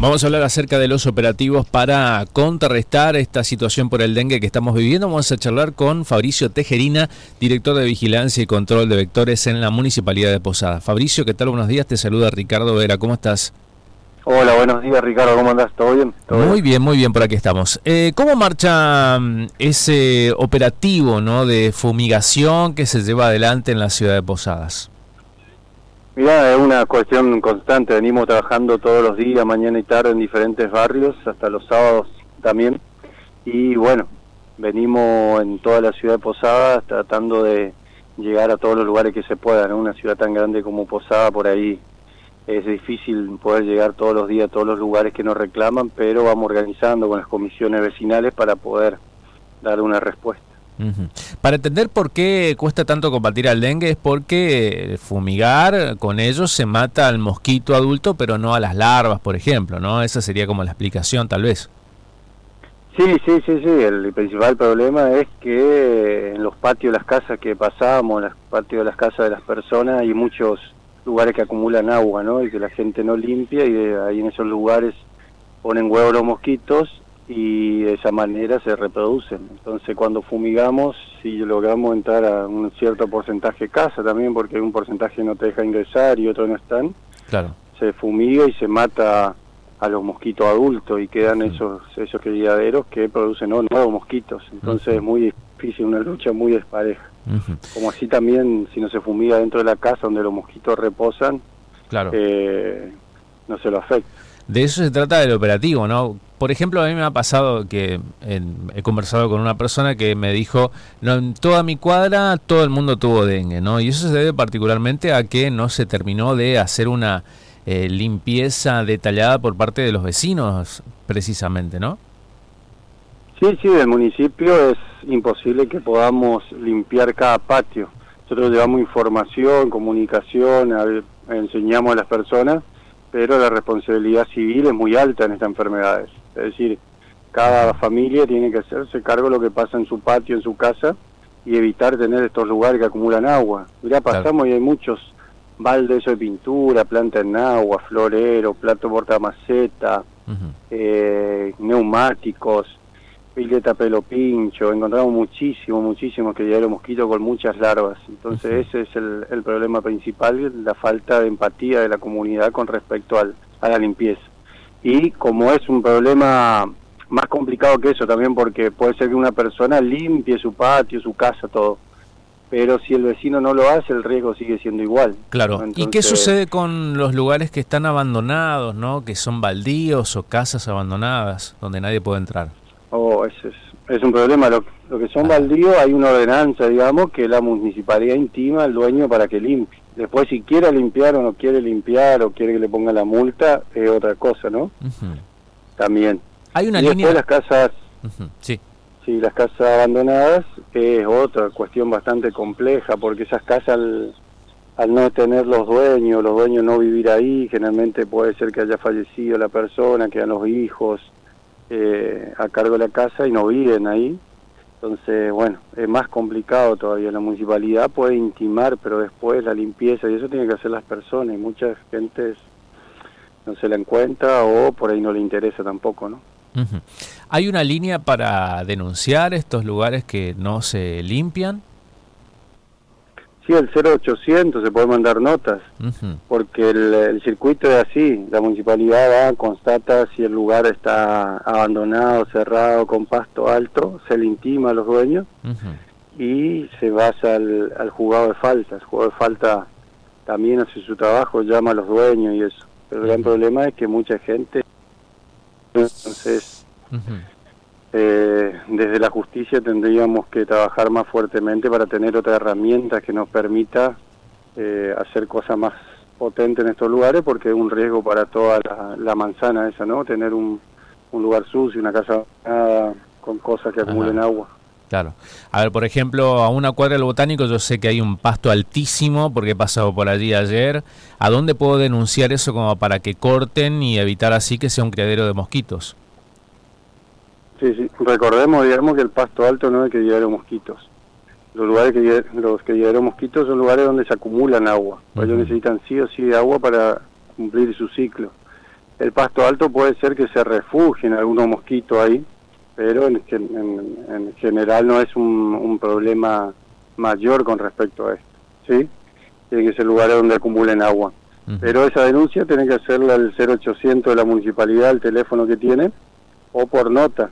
Vamos a hablar acerca de los operativos para contrarrestar esta situación por el dengue que estamos viviendo. Vamos a charlar con Fabricio Tejerina, director de Vigilancia y Control de Vectores en la Municipalidad de Posada. Fabricio, ¿qué tal? Buenos días. Te saluda Ricardo Vera. ¿Cómo estás? Hola, buenos días Ricardo. ¿Cómo andás? ¿Todo bien? muy bien? muy bien, por aquí estamos. Eh, ¿Cómo marcha mm, ese operativo ¿no? de fumigación que se lleva adelante en la ciudad de Posadas? Mira, es una cuestión constante. Venimos trabajando todos los días, mañana y tarde, en diferentes barrios, hasta los sábados también. Y bueno, venimos en toda la ciudad de Posada tratando de llegar a todos los lugares que se puedan. Una ciudad tan grande como Posada, por ahí es difícil poder llegar todos los días a todos los lugares que nos reclaman, pero vamos organizando con las comisiones vecinales para poder dar una respuesta. Para entender por qué cuesta tanto combatir al dengue es porque fumigar con ellos se mata al mosquito adulto, pero no a las larvas, por ejemplo, ¿no? Esa sería como la explicación, tal vez. Sí, sí, sí, sí. El principal problema es que en los patios de las casas que pasamos, en los patios de las casas de las personas, hay muchos lugares que acumulan agua, ¿no? Y que la gente no limpia y ahí en esos lugares ponen huevos los mosquitos y de esa manera se reproducen. Entonces cuando fumigamos, si logramos entrar a un cierto porcentaje de casa también, porque un porcentaje no te deja ingresar y otro no están, claro. se fumiga y se mata a los mosquitos adultos y quedan esos esos criaderos que producen nuevos mosquitos. Entonces es muy difícil, una lucha muy despareja. Como así también si no se fumiga dentro de la casa donde los mosquitos reposan, claro. Eh, no se lo afecta. De eso se trata del operativo, ¿no? Por ejemplo, a mí me ha pasado que he conversado con una persona que me dijo, no, en toda mi cuadra todo el mundo tuvo dengue, ¿no? Y eso se debe particularmente a que no se terminó de hacer una eh, limpieza detallada por parte de los vecinos, precisamente, ¿no? Sí, sí, del municipio es imposible que podamos limpiar cada patio. Nosotros llevamos información, comunicación, enseñamos a las personas, pero la responsabilidad civil es muy alta en estas enfermedades. Es decir, cada familia tiene que hacerse cargo de lo que pasa en su patio, en su casa, y evitar tener estos lugares que acumulan agua. Mirá, pasamos y hay muchos baldes de pintura, planta en agua, florero, plato portamaceta, eh, neumáticos, pileta pelo pincho, encontramos muchísimo, muchísimo que los mosquito con muchas larvas. Entonces ese es el, el, problema principal, la falta de empatía de la comunidad con respecto al, a la limpieza y como es un problema más complicado que eso también porque puede ser que una persona limpie su patio, su casa, todo. Pero si el vecino no lo hace, el riesgo sigue siendo igual. Claro. ¿Y qué sucede con los lugares que están abandonados, no? Que son baldíos o casas abandonadas donde nadie puede entrar. Oh, ese es, es un problema. Lo, lo que son baldíos, hay una ordenanza, digamos, que la municipalidad intima al dueño para que limpie. Después, si quiere limpiar o no quiere limpiar o quiere que le ponga la multa, es otra cosa, ¿no? También. Hay una y línea. las casas. Sí. Sí, las casas abandonadas es otra cuestión bastante compleja, porque esas casas, al, no tener los dueños, los dueños no vivir ahí, generalmente puede ser que haya fallecido la persona, quedan los hijos eh, a cargo de la casa y no viven ahí entonces, bueno, es más complicado todavía. La municipalidad puede intimar, pero después la limpieza y eso tiene que hacer las personas y mucha gente no se la encuentra o por ahí no le interesa tampoco, ¿no? ¿Hay una línea para denunciar estos lugares que no se limpian? Sí, el 0800 se puede mandar notas, porque el, circuito es así, la municipalidad va, constata si el lugar está abandonado, cerrado, con pasto alto, se le intima a los dueños y se basa al, al juzgado de falta. El juzgado de falta también hace su trabajo, llama a los dueños y eso. Pero el gran problema es que mucha gente, entonces... Eh, desde la justicia tendríamos que trabajar más fuertemente para tener otra herramienta que nos permita eh, hacer cosas más potentes en estos lugares porque es un riesgo para toda la, manzana esa, ¿no? Tener un, lugar sucio, una casa con cosas que acumulen agua. Claro. A ver, por ejemplo, a una cuadra del botánico yo sé que hay un pasto altísimo porque he pasado por allí ayer. ¿A dónde puedo denunciar eso como para que corten y evitar así que sea un criadero de mosquitos? Sí, sí. Recordemos, digamos, que el pasto alto no es que lleve mosquitos. Los lugares que los que llevan mosquitos son lugares donde se acumulan agua. Ellos necesitan sí o sí de agua para cumplir su ciclo. el pasto alto puede ser que se refugien algunos mosquitos ahí, pero en, en, general no es un, un, problema mayor con respecto a esto, ¿sí? Tiene que ser lugares donde acumulen agua. Pero esa denuncia tiene que hacerla al 0800 de la municipalidad, el teléfono que tiene, o por nota.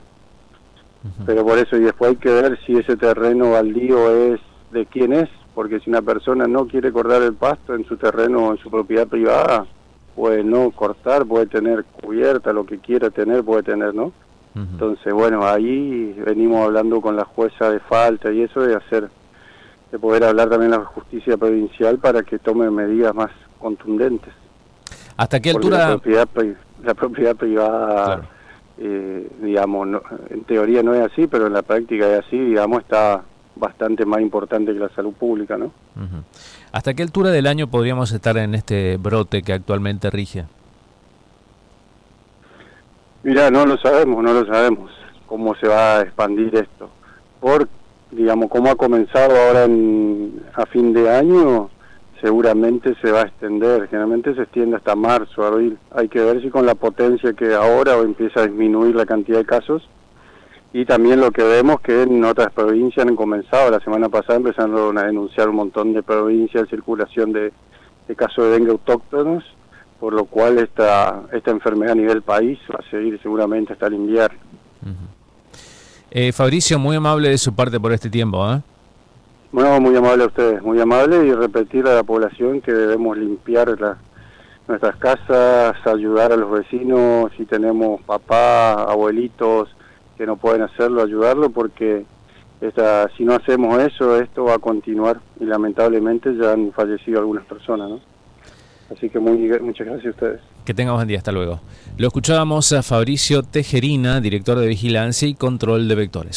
Pero por eso, y después hay que ver si ese terreno baldío es de quién es, porque si una persona no quiere cortar el pasto en su terreno en su propiedad privada, puede no cortar, puede tener cubierta, lo que quiera tener, puede tener, ¿no? Entonces, bueno, ahí venimos hablando con la jueza de falta y eso de hacer, de poder hablar también a la justicia provincial para que tome medidas más contundentes. ¿Hasta qué altura? La propiedad, la propiedad privada, eh, digamos, en teoría no es así, pero en la práctica es así, digamos, está bastante más importante que la salud pública, ¿no? ¿Hasta qué altura del año podríamos estar en este brote que actualmente rige? Mira, no lo sabemos, no lo sabemos cómo se va a expandir esto. Por, digamos, cómo ha comenzado ahora en, a fin de año, seguramente se va a extender. Generalmente se extiende hasta marzo, abril. Hay que ver si con la potencia que ahora empieza a disminuir la cantidad de casos. Y también lo que vemos que en otras provincias han comenzado, la semana pasada empezaron a denunciar un montón de provincias de circulación de, casos de dengue autóctonos, por lo cual esta, esta enfermedad a nivel país va a seguir seguramente hasta el invierno. eh, Fabricio, muy amable de su parte por este tiempo. ¿eh? Bueno, muy amable a ustedes, muy amable y repetir a la población que debemos limpiar nuestras casas, ayudar a los vecinos, si tenemos papás, abuelitos que no pueden hacerlo, ayudarlo, porque si no hacemos eso, esto va a continuar y lamentablemente ya han fallecido algunas personas, ¿no? Así que muy, muchas gracias a ustedes. Que tengan buen día, hasta luego. Lo escuchábamos a Fabricio Tejerina, director de Vigilancia y Control de Vectores.